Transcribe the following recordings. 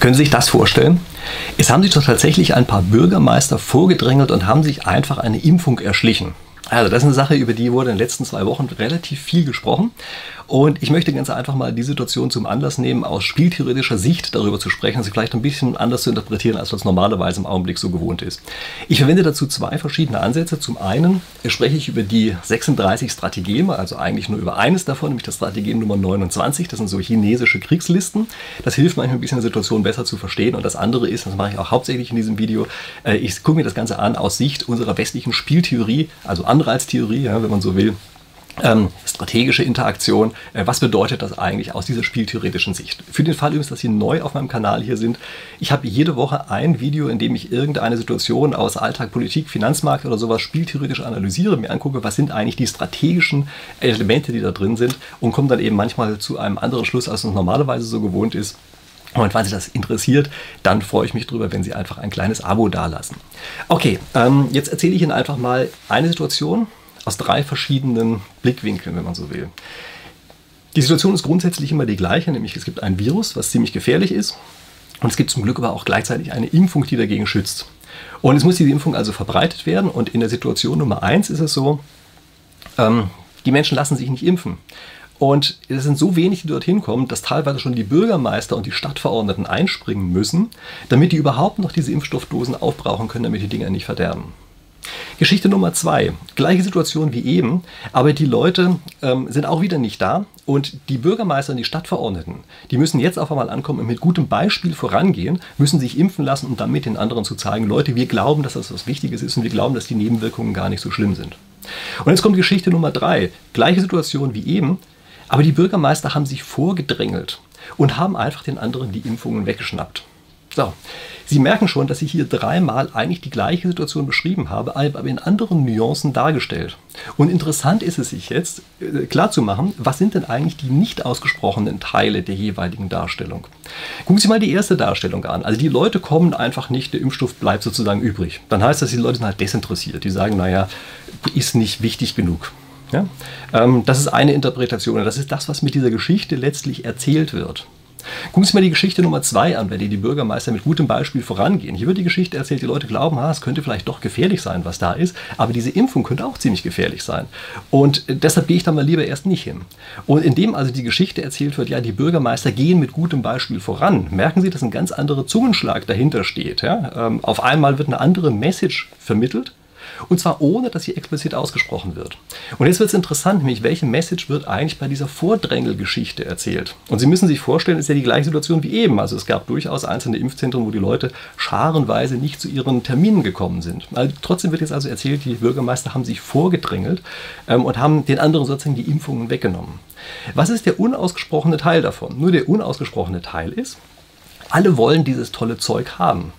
Können Sie sich das vorstellen? Es haben sich doch tatsächlich ein paar Bürgermeister vorgedrängelt und haben sich einfach eine Impfung erschlichen. Also das ist eine Sache, über die wurde in den letzten zwei Wochen relativ viel gesprochen. Und ich möchte ganz einfach mal die Situation zum Anlass nehmen, aus spieltheoretischer Sicht darüber zu sprechen, sie vielleicht ein bisschen anders zu interpretieren, als was normalerweise im Augenblick so gewohnt ist. Ich verwende dazu zwei verschiedene Ansätze. Zum einen spreche ich über die 36 Strategeme, also eigentlich nur über eines davon, nämlich das Strategem Nummer 29. Das sind so chinesische Kriegslisten. Das hilft manchmal ein bisschen die Situation besser zu verstehen. Und das andere ist, das mache ich auch hauptsächlich in diesem Video, äh, ich gucke mir das Ganze an aus Sicht unserer westlichen Spieltheorie, also Anreiztheorie, ja, wenn man so will. Ähm, strategische Interaktion, äh, was bedeutet das eigentlich aus dieser spieltheoretischen Sicht? Für den Fall übrigens, dass Sie neu auf meinem Kanal hier sind, ich habe jede Woche ein Video, in dem ich irgendeine Situation aus Alltag, Politik, Finanzmarkt oder sowas spieltheoretisch analysiere, mir angucke, was sind eigentlich die strategischen Elemente, die da drin sind und komme dann eben manchmal zu einem anderen Schluss, als es normalerweise so gewohnt ist. Und falls Sie das interessiert, dann freue ich mich darüber, wenn Sie einfach ein kleines Abo dalassen. Okay, ähm, jetzt erzähle ich Ihnen einfach mal eine Situation, aus drei verschiedenen Blickwinkeln, wenn man so will. Die Situation ist grundsätzlich immer die gleiche, nämlich es gibt ein Virus, was ziemlich gefährlich ist. Und es gibt zum Glück aber auch gleichzeitig eine Impfung, die dagegen schützt. Und es muss diese Impfung also verbreitet werden. Und in der Situation Nummer eins ist es so, ähm, die Menschen lassen sich nicht impfen. Und es sind so wenig, die dorthin kommen, dass teilweise schon die Bürgermeister und die Stadtverordneten einspringen müssen, damit die überhaupt noch diese Impfstoffdosen aufbrauchen können, damit die Dinger nicht verderben. Geschichte Nummer zwei. Gleiche Situation wie eben, aber die Leute ähm, sind auch wieder nicht da und die Bürgermeister und die Stadtverordneten, die müssen jetzt auf einmal ankommen und mit gutem Beispiel vorangehen, müssen sich impfen lassen, um damit den anderen zu zeigen, Leute, wir glauben, dass das was Wichtiges ist und wir glauben, dass die Nebenwirkungen gar nicht so schlimm sind. Und jetzt kommt Geschichte Nummer drei. Gleiche Situation wie eben, aber die Bürgermeister haben sich vorgedrängelt und haben einfach den anderen die Impfungen weggeschnappt. So, Sie merken schon, dass ich hier dreimal eigentlich die gleiche Situation beschrieben habe, aber in anderen Nuancen dargestellt. Und interessant ist es sich jetzt äh, klarzumachen, was sind denn eigentlich die nicht ausgesprochenen Teile der jeweiligen Darstellung. Gucken Sie mal die erste Darstellung an. Also die Leute kommen einfach nicht, der Impfstoff bleibt sozusagen übrig. Dann heißt das, die Leute sind halt desinteressiert. Die sagen, naja, ist nicht wichtig genug. Ja? Ähm, das ist eine Interpretation. Das ist das, was mit dieser Geschichte letztlich erzählt wird. Gucken Sie mal die Geschichte Nummer zwei an, wenn die, die Bürgermeister mit gutem Beispiel vorangehen. Hier wird die Geschichte erzählt, die Leute glauben, ah, es könnte vielleicht doch gefährlich sein, was da ist, aber diese Impfung könnte auch ziemlich gefährlich sein. Und deshalb gehe ich da mal lieber erst nicht hin. Und indem also die Geschichte erzählt wird, ja, die Bürgermeister gehen mit gutem Beispiel voran, merken Sie, dass ein ganz anderer Zungenschlag dahinter steht. Ja? Ähm, auf einmal wird eine andere Message vermittelt und zwar ohne, dass sie explizit ausgesprochen wird. Und jetzt wird es interessant, nämlich welche Message wird eigentlich bei dieser Vordrängelgeschichte erzählt. Und Sie müssen sich vorstellen, es ist ja die gleiche Situation wie eben. Also es gab durchaus einzelne Impfzentren, wo die Leute scharenweise nicht zu ihren Terminen gekommen sind. Also trotzdem wird jetzt also erzählt, die Bürgermeister haben sich vorgedrängelt ähm, und haben den anderen sozusagen die Impfungen weggenommen. Was ist der unausgesprochene Teil davon? Nur der unausgesprochene Teil ist, alle wollen dieses tolle Zeug haben.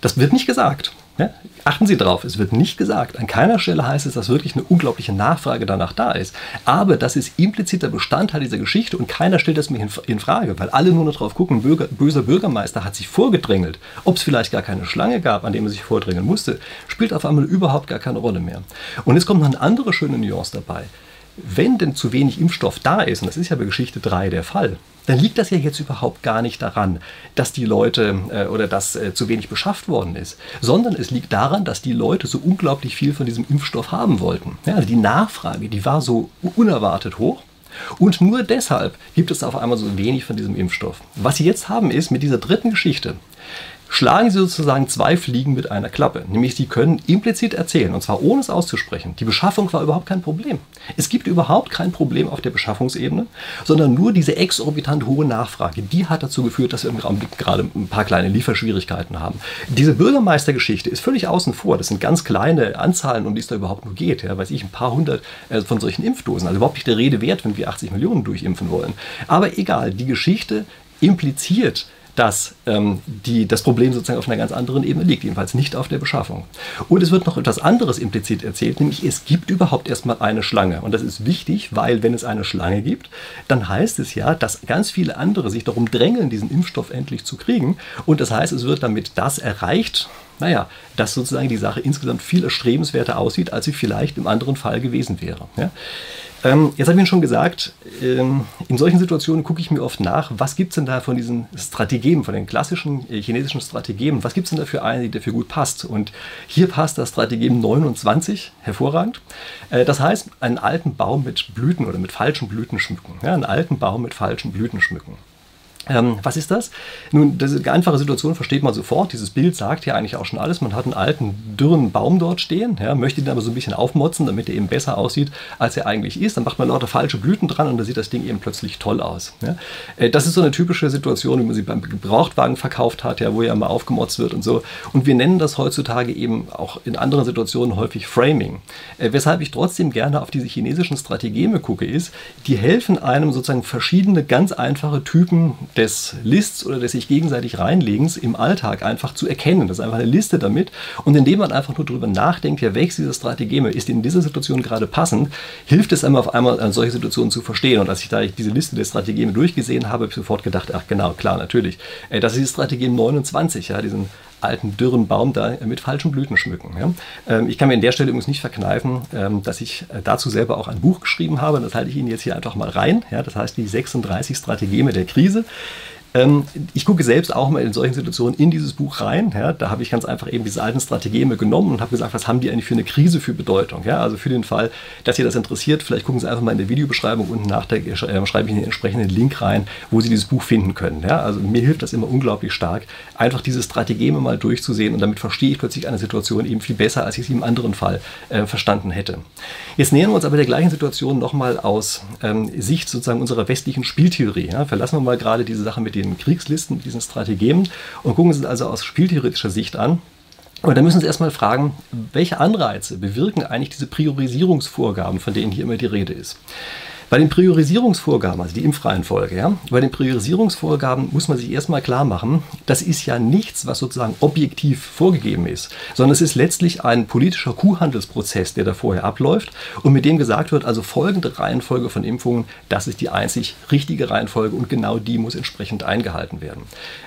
Das wird nicht gesagt. Ja? Achten Sie drauf, es wird nicht gesagt. An keiner Stelle heißt es, dass wirklich eine unglaubliche Nachfrage danach da ist. Aber das ist impliziter Bestandteil dieser Geschichte und keiner stellt das mir in Frage, weil alle nur noch drauf gucken, Bürger, böser Bürgermeister hat sich vorgedrängelt. Ob es vielleicht gar keine Schlange gab, an dem er sich vordrängeln musste, spielt auf einmal überhaupt gar keine Rolle mehr. Und jetzt kommt noch eine andere schöne Nuance dabei. Wenn denn zu wenig Impfstoff da ist, und das ist ja bei Geschichte 3 der Fall, dann liegt das ja jetzt überhaupt gar nicht daran, dass die Leute äh, oder dass äh, zu wenig beschafft worden ist, sondern es liegt daran, dass die Leute so unglaublich viel von diesem Impfstoff haben wollten. Ja, also die Nachfrage, die war so unerwartet hoch. Und nur deshalb gibt es auf einmal so wenig von diesem Impfstoff. Was sie jetzt haben ist mit dieser dritten Geschichte, schlagen sie sozusagen zwei Fliegen mit einer Klappe. Nämlich sie können implizit erzählen, und zwar ohne es auszusprechen, die Beschaffung war überhaupt kein Problem. Es gibt überhaupt kein Problem auf der Beschaffungsebene, sondern nur diese exorbitant hohe Nachfrage, die hat dazu geführt, dass wir im Augenblick gerade ein paar kleine Lieferschwierigkeiten haben. Diese Bürgermeistergeschichte ist völlig außen vor. Das sind ganz kleine Anzahlen, um die es da überhaupt nur geht. Ja, weiß ich, ein paar hundert äh, von solchen Impfdosen. Also überhaupt nicht der Rede wert, wenn wir 80 Millionen durchimpfen wollen. Aber egal, die Geschichte impliziert, dass ähm, die, das Problem sozusagen auf einer ganz anderen Ebene liegt, jedenfalls nicht auf der Beschaffung. Und es wird noch etwas anderes implizit erzählt, nämlich es gibt überhaupt erstmal eine Schlange. Und das ist wichtig, weil wenn es eine Schlange gibt, dann heißt es ja, dass ganz viele andere sich darum drängeln, diesen Impfstoff endlich zu kriegen. Und das heißt, es wird damit das erreicht, naja, dass sozusagen die Sache insgesamt viel erstrebenswerter aussieht, als sie vielleicht im anderen Fall gewesen wäre. Ja? Ähm, jetzt habe ich Ihnen schon gesagt, ähm, in solchen Situationen gucke ich mir oft nach, was gibt es denn da von diesen Strategien, von den klassischen äh, chinesischen Strategien, was gibt es denn da für eine, die dafür gut passt? Und hier passt das Strategem 29 hervorragend. Äh, das heißt, einen alten Baum mit Blüten oder mit falschen Blüten schmücken. Ja, einen alten Baum mit falschen Blüten schmücken. Ähm, was ist das? Nun, diese einfache Situation versteht man sofort. Dieses Bild sagt ja eigentlich auch schon alles. Man hat einen alten, dürren Baum dort stehen, ja, möchte ihn aber so ein bisschen aufmotzen, damit er eben besser aussieht, als er eigentlich ist. Dann macht man lauter falsche Blüten dran und dann sieht das Ding eben plötzlich toll aus. Ja. Äh, das ist so eine typische Situation, wie man sie beim Gebrauchtwagen verkauft hat, ja, wo ja mal aufgemotzt wird und so. Und wir nennen das heutzutage eben auch in anderen Situationen häufig Framing. Äh, weshalb ich trotzdem gerne auf diese chinesischen Strategeme gucke, ist, die helfen einem sozusagen verschiedene ganz einfache Typen des Lists oder des sich gegenseitig reinlegens im Alltag einfach zu erkennen. Das ist einfach eine Liste damit. Und indem man einfach nur darüber nachdenkt, ja, welches dieser Strategeme ist in dieser Situation gerade passend, hilft es einem auf einmal, eine solche Situation zu verstehen. Und als ich da diese Liste der Strategeme durchgesehen habe, habe ich sofort gedacht, ach genau, klar, natürlich. Äh, das ist die Strategem 29, ja, diesen alten, dürren Baum da mit falschen Blüten schmücken. Ja. Ähm, ich kann mir an der Stelle übrigens nicht verkneifen, ähm, dass ich äh, dazu selber auch ein Buch geschrieben habe. Das halte ich Ihnen jetzt hier einfach mal rein. Ja, das heißt die 36 Strategeme der Krise. Ähm, ich gucke selbst auch mal in solchen Situationen in dieses Buch rein. Ja, da habe ich ganz einfach eben diese alten Strategeme genommen und habe gesagt, was haben die eigentlich für eine Krise für Bedeutung? Ja, also für den Fall, dass ihr das interessiert, vielleicht gucken Sie einfach mal in der Videobeschreibung unten nach, da äh, schreibe ich den entsprechenden Link rein, wo Sie dieses Buch finden können. Ja, also mir hilft das immer unglaublich stark, einfach diese Strategeme mal durchzusehen und damit verstehe ich plötzlich eine Situation eben viel besser, als ich sie im anderen Fall äh, verstanden hätte. Jetzt nähern wir uns aber der gleichen Situation nochmal aus ähm, Sicht sozusagen unserer westlichen Spieltheorie. Ja, verlassen wir mal gerade diese Sache mit den Kriegslisten, mit diesen Strategien und gucken Sie also aus spieltheoretischer Sicht an. Und da müssen Sie erstmal fragen, welche Anreize bewirken eigentlich diese Priorisierungsvorgaben, von denen hier immer die Rede ist. Bei den Priorisierungsvorgaben, also die Impfreihenfolge, ja, bei den Priorisierungsvorgaben muss man sich erstmal klar machen, das ist ja nichts, was sozusagen objektiv vorgegeben ist, sondern es ist letztlich ein politischer Kuhhandelsprozess, der da vorher abläuft und mit dem gesagt wird, also folgende Reihenfolge von Impfungen, das ist die einzig richtige Reihenfolge und genau die muss entsprechend eingehalten werden.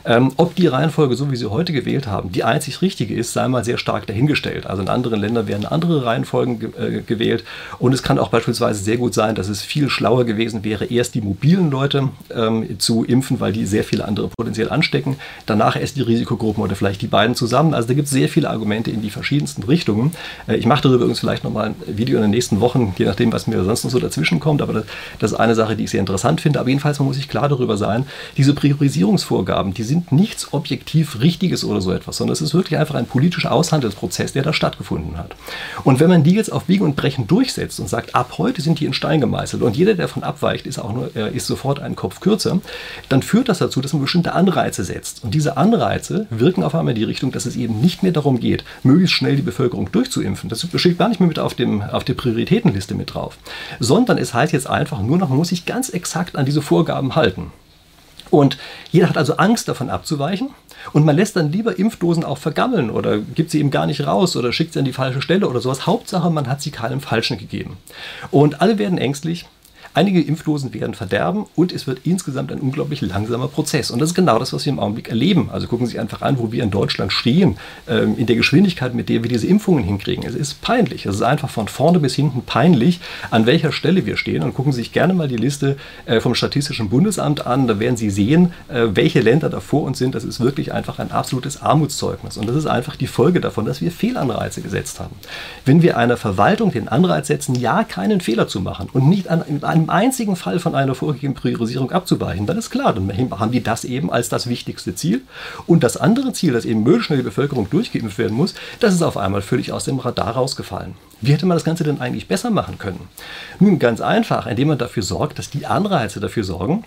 Ähm, ob die Reihenfolge, so wie Sie heute gewählt haben, die einzig richtige ist, sei mal sehr stark dahingestellt. Also in anderen Ländern werden andere Reihenfolgen ge äh, gewählt und es kann auch beispielsweise sehr gut sein, dass es viel schlauer gewesen wäre, erst die mobilen Leute ähm, zu impfen, weil die sehr viele andere potenziell anstecken, danach erst die Risikogruppen oder vielleicht die beiden zusammen. Also da gibt es sehr viele Argumente in die verschiedensten Richtungen. Äh, ich mache darüber übrigens vielleicht nochmal ein Video in den nächsten Wochen, je nachdem, was mir sonst noch so dazwischen kommt, aber das, das ist eine Sache, die ich sehr interessant finde. Aber jedenfalls, man muss sich klar darüber sein, diese Priorisierungsvorgaben, die sind nichts objektiv Richtiges oder so etwas, sondern es ist wirklich einfach ein politischer Aushandelsprozess, der da stattgefunden hat. Und wenn man die jetzt auf Biegen und Brechen durchsetzt und sagt, ab heute sind die in Stein gemeißelt und jeder jeder, der davon abweicht, ist auch nur, äh, ist sofort einen Kopf kürzer, dann führt das dazu, dass man bestimmte Anreize setzt. Und diese Anreize wirken auf einmal in die Richtung, dass es eben nicht mehr darum geht, möglichst schnell die Bevölkerung durchzuimpfen. Das steht gar nicht mehr mit auf, dem, auf der Prioritätenliste mit drauf. Sondern es heißt jetzt einfach nur noch, man muss sich ganz exakt an diese Vorgaben halten. Und jeder hat also Angst davon abzuweichen und man lässt dann lieber Impfdosen auch vergammeln oder gibt sie eben gar nicht raus oder schickt sie an die falsche Stelle oder sowas. Hauptsache, man hat sie keinem Falschen gegeben. Und alle werden ängstlich, Einige Impfdosen werden verderben und es wird insgesamt ein unglaublich langsamer Prozess. Und das ist genau das, was wir im Augenblick erleben. Also gucken Sie sich einfach an, wo wir in Deutschland stehen, ähm, in der Geschwindigkeit, mit der wir diese Impfungen hinkriegen. Es ist peinlich. Es ist einfach von vorne bis hinten peinlich, an welcher Stelle wir stehen. Und gucken Sie sich gerne mal die Liste äh, vom Statistischen Bundesamt an. Da werden Sie sehen, äh, welche Länder da vor uns sind. Das ist wirklich einfach ein absolutes Armutszeugnis. Und das ist einfach die Folge davon, dass wir Fehlanreize gesetzt haben. Wenn wir einer Verwaltung den Anreiz setzen, ja, keinen Fehler zu machen und nicht an, einem einzigen Fall von einer vorgegebenen Priorisierung abzuweichen, dann ist klar, dann haben die das eben als das wichtigste Ziel. Und das andere Ziel, dass eben möglichst schnell die Bevölkerung durchgeimpft werden muss, das ist auf einmal völlig aus dem Radar rausgefallen. Wie hätte man das Ganze denn eigentlich besser machen können? Nun, ganz einfach, indem man dafür sorgt, dass die Anreize dafür sorgen,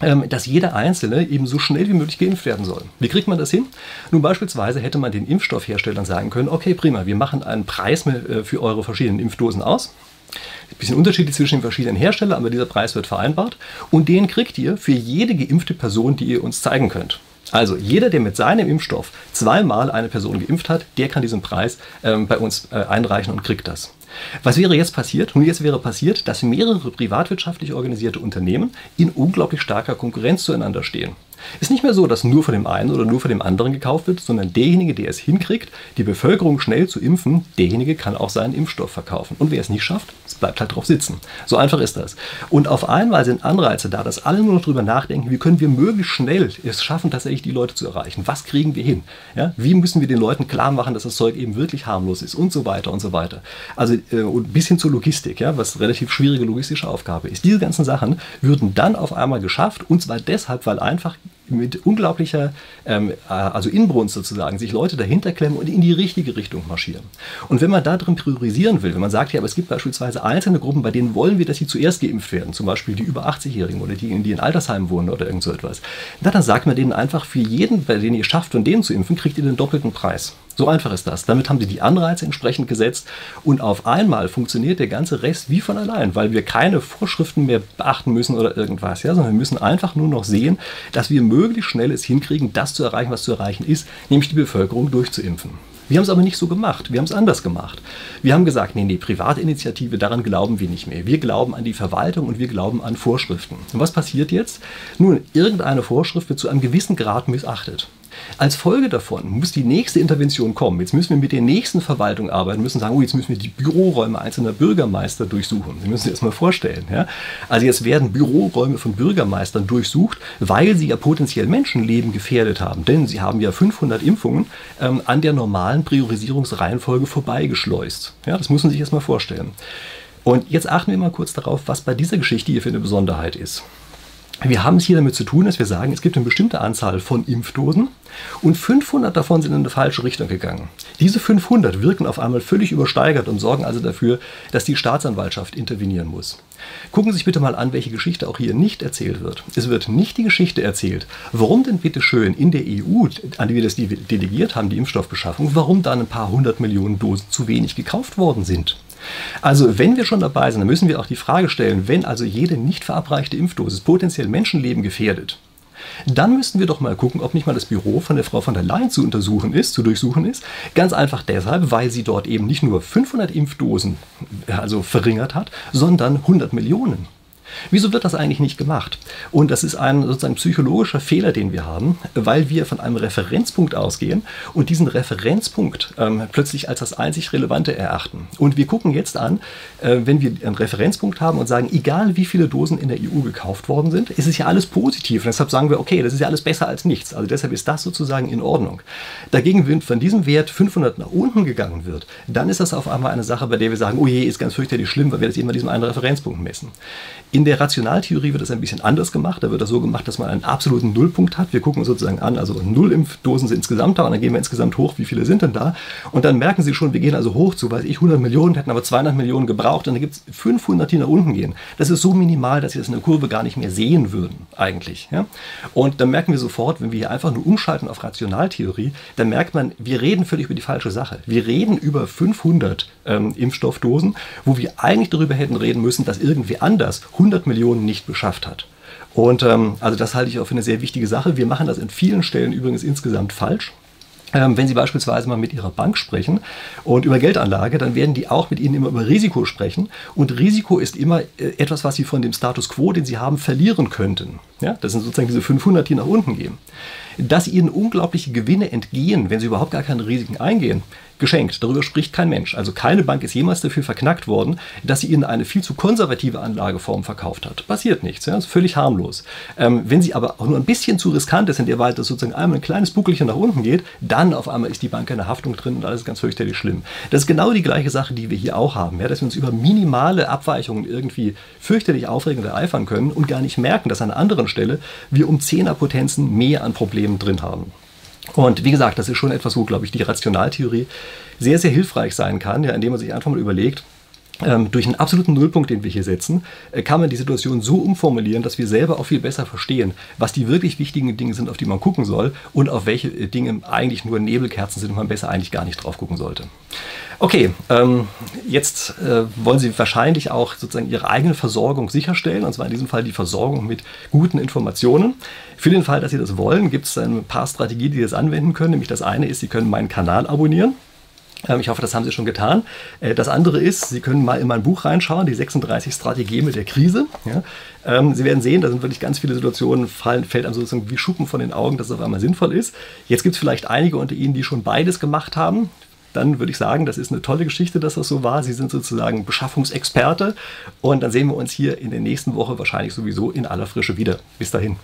dass jeder Einzelne eben so schnell wie möglich geimpft werden soll. Wie kriegt man das hin? Nun beispielsweise hätte man den Impfstoffherstellern sagen können, okay, prima, wir machen einen Preis äh, für eure verschiedenen Impfdosen aus ein bisschen unterschiedlich zwischen den verschiedenen Herstellern, aber dieser Preis wird vereinbart. Und den kriegt ihr für jede geimpfte Person, die ihr uns zeigen könnt. Also jeder, der mit seinem Impfstoff zweimal eine Person geimpft hat, der kann diesen Preis ähm, bei uns äh, einreichen und kriegt das. Was wäre jetzt passiert? Nun, jetzt wäre passiert, dass mehrere privatwirtschaftlich organisierte Unternehmen in unglaublich starker Konkurrenz zueinander stehen. Ist nicht mehr so, dass nur von dem einen oder nur von dem anderen gekauft wird, sondern derjenige, der es hinkriegt, die Bevölkerung schnell zu impfen, derjenige kann auch seinen Impfstoff verkaufen. Und wer es nicht schafft, bleibt halt drauf sitzen. So einfach ist das. Und auf einmal sind Anreize da, dass alle nur noch drüber nachdenken, wie können wir möglichst schnell es schaffen, tatsächlich die Leute zu erreichen. Was kriegen wir hin? Ja? Wie müssen wir den Leuten klar machen, dass das Zeug eben wirklich harmlos ist und so weiter und so weiter. Also und bis hin zur Logistik, ja, was relativ schwierige logistische Aufgabe ist. Diese ganzen Sachen würden dann auf einmal geschafft und zwar deshalb, weil einfach mit unglaublicher, ähm, äh, also Inbrunst sozusagen, sich Leute dahinter klemmen und in die richtige Richtung marschieren. Und wenn man da drin priorisieren will, wenn man sagt, ja, aber es gibt beispielsweise einzelne Gruppen, bei denen wollen wir, dass sie zuerst geimpft werden, zum Beispiel die über 80-Jährigen oder die, die in Altersheimen wohnen oder irgend so etwas, na, dann sagt man denen einfach, für jeden, bei dem ihr schafft, von denen zu impfen, kriegt ihr den doppelten Preis. So einfach ist das. Damit haben sie die Anreize entsprechend gesetzt und auf einmal funktioniert der ganze Rest wie von allein, weil wir keine Vorschriften mehr beachten müssen oder irgendwas, ja, sondern wir müssen einfach nur noch sehen, dass wir möglichst schnell es hinkriegen, das zu erreichen, was zu erreichen ist, nämlich die Bevölkerung durchzuimpfen. Wir haben es aber nicht so gemacht. Wir haben es anders gemacht. Wir haben gesagt, nee, nee, Privatinitiative, daran glauben wir nicht mehr. Wir glauben an die Verwaltung und wir glauben an Vorschriften. Und was passiert jetzt? Nun, irgendeine Vorschrift wird zu einem gewissen Grad missachtet. Als Folge davon muss die nächste Intervention kommen. Jetzt müssen wir mit der nächsten Verwaltung arbeiten, müssen sagen, oh, jetzt müssen wir die Büroräume einzelner Bürgermeister durchsuchen. Sie müssen sich das mal vorstellen. Ja? Also jetzt werden Büroräume von Bürgermeistern durchsucht, weil sie ja potenziell Menschenleben gefährdet haben. Denn sie haben ja 500 Impfungen ähm, an der normalen Priorisierungsreihenfolge vorbeigeschleust. Ja, das muss man sich erst mal vorstellen. Und jetzt achten wir mal kurz darauf, was bei dieser Geschichte hier für eine Besonderheit ist. Wir haben es hier damit zu tun, dass wir sagen, es gibt eine bestimmte Anzahl von Impfdosen und 500 davon sind in eine falsche Richtung gegangen. Diese 500 wirken auf einmal völlig übersteigert und sorgen also dafür, dass die Staatsanwaltschaft intervenieren muss. Gucken Sie sich bitte mal an, welche Geschichte auch hier nicht erzählt wird. Es wird nicht die Geschichte erzählt, warum denn bitte schön in der EU, an die wir das delegiert haben, die Impfstoffbeschaffung, warum dann ein paar hundert Millionen Dosen zu wenig gekauft worden sind. Also wenn wir schon dabei sind, dann müssen wir auch die Frage stellen, wenn also jede nicht verabreichte Impfdosis potenziell Menschenleben gefährdet, dann müssten wir doch mal gucken, ob nicht mal das Büro von der Frau von der Leyen zu untersuchen ist, zu durchsuchen ist. Ganz einfach deshalb, weil sie dort eben nicht nur 500 Impfdosen also verringert hat, sondern 100 Millionen. Wieso wird das eigentlich nicht gemacht? Und das ist ein sozusagen psychologischer Fehler, den wir haben, weil wir von einem Referenzpunkt ausgehen und diesen Referenzpunkt ähm, plötzlich als das einzig Relevante erachten. Und wir gucken jetzt an, äh, wenn wir einen Referenzpunkt haben und sagen, egal wie viele Dosen in der EU gekauft worden sind, ist es ja alles positiv. Und deshalb sagen wir, okay, das ist ja alles besser als nichts. Also deshalb ist das sozusagen in Ordnung. Dagegen, wenn von diesem Wert 500 nach unten gegangen wird, dann ist das auf einmal eine Sache, bei der wir sagen, oh je, ist ganz fürchterlich schlimm, weil wir das eben bei diesem einen Referenzpunkt messen. In der Rationaltheorie wird das ein bisschen anders gemacht. Da wird das so gemacht, dass man einen absoluten Nullpunkt hat. Wir gucken uns sozusagen an, also null Impfdosen sind insgesamt da und dann gehen wir insgesamt hoch, wie viele sind denn da? Und dann merken Sie schon, wir gehen also hoch zu, weiß ich, 100 Millionen, hätten aber 200 Millionen gebraucht und dann gibt es 500, die nach unten gehen. Das ist so minimal, dass Sie das in der Kurve gar nicht mehr sehen würden, eigentlich. Ja? Und dann merken wir sofort, wenn wir hier einfach nur umschalten auf Rationaltheorie, dann merkt man, wir reden völlig über die falsche Sache. Wir reden über 500 ähm, Impfstoffdosen, wo wir eigentlich darüber hätten reden müssen, dass irgendwie anders 100 Millionen nicht beschafft hat. Und ähm, also das halte ich auch für eine sehr wichtige Sache. Wir machen das in vielen Stellen übrigens insgesamt falsch. Ähm, wenn Sie beispielsweise mal mit Ihrer Bank sprechen und über Geldanlage, dann werden die auch mit Ihnen immer über Risiko sprechen. Und Risiko ist immer äh, etwas, was Sie von dem Status quo, den Sie haben, verlieren könnten. Ja, das sind sozusagen diese 500, die nach unten gehen. Dass Ihnen unglaubliche Gewinne entgehen, wenn Sie überhaupt gar keine Risiken eingehen, geschenkt. Darüber spricht kein Mensch. Also keine Bank ist jemals dafür verknackt worden, dass sie ihnen eine viel zu konservative Anlageform verkauft hat. Passiert nichts, ja, ist völlig harmlos. Ähm, wenn sie aber auch nur ein bisschen zu riskant ist, in der Weise sozusagen einmal ein kleines Buckelchen nach unten geht, dann auf einmal ist die Bank in der Haftung drin und alles ist ganz fürchterlich schlimm. Das ist genau die gleiche Sache, die wir hier auch haben, ja, dass wir uns über minimale Abweichungen irgendwie fürchterlich aufregend ereifern können und gar nicht merken, dass an einer anderen Stelle wir um Zehnerpotenzen mehr an Problemen drin haben. Und wie gesagt, das ist schon etwas, wo, glaube ich, die Rationaltheorie sehr, sehr hilfreich sein kann, ja, indem man sich einfach mal überlegt, durch einen absoluten Nullpunkt, den wir hier setzen, äh, kann man die Situation so umformulieren, dass wir selber auch viel besser verstehen, was die wirklich wichtigen Dinge sind, auf die man gucken soll und auf welche äh, Dinge eigentlich nur Nebelkerzen sind und man besser eigentlich gar nicht drauf gucken sollte. Okay, ähm, jetzt äh, wollen Sie wahrscheinlich auch sozusagen Ihre eigene Versorgung sicherstellen, und zwar in diesem Fall die Versorgung mit guten Informationen. Für den Fall, dass Sie das wollen, gibt es ein paar Strategien, die Sie das anwenden können. Nämlich das eine ist, Sie können meinen Kanal abonnieren. Ähm, ich hoffe, das haben Sie schon getan. Äh, das andere ist, Sie können mal in mein Buch reinschauen, die 36 Strategeme der Krise. Ähm, Sie werden sehen, da sind wirklich ganz viele Situationen, fallen, fällt einem sozusagen wie Schuppen von den Augen, dass es auf einmal sinnvoll ist. Jetzt gibt es vielleicht einige unter Ihnen, die schon beides gemacht haben. Dann würde ich sagen, das ist eine tolle Geschichte, dass das so war. Sie sind sozusagen Beschaffungsexperte. Und dann sehen wir uns hier in der nächsten Woche wahrscheinlich sowieso in aller Frische wieder. Bis dahin.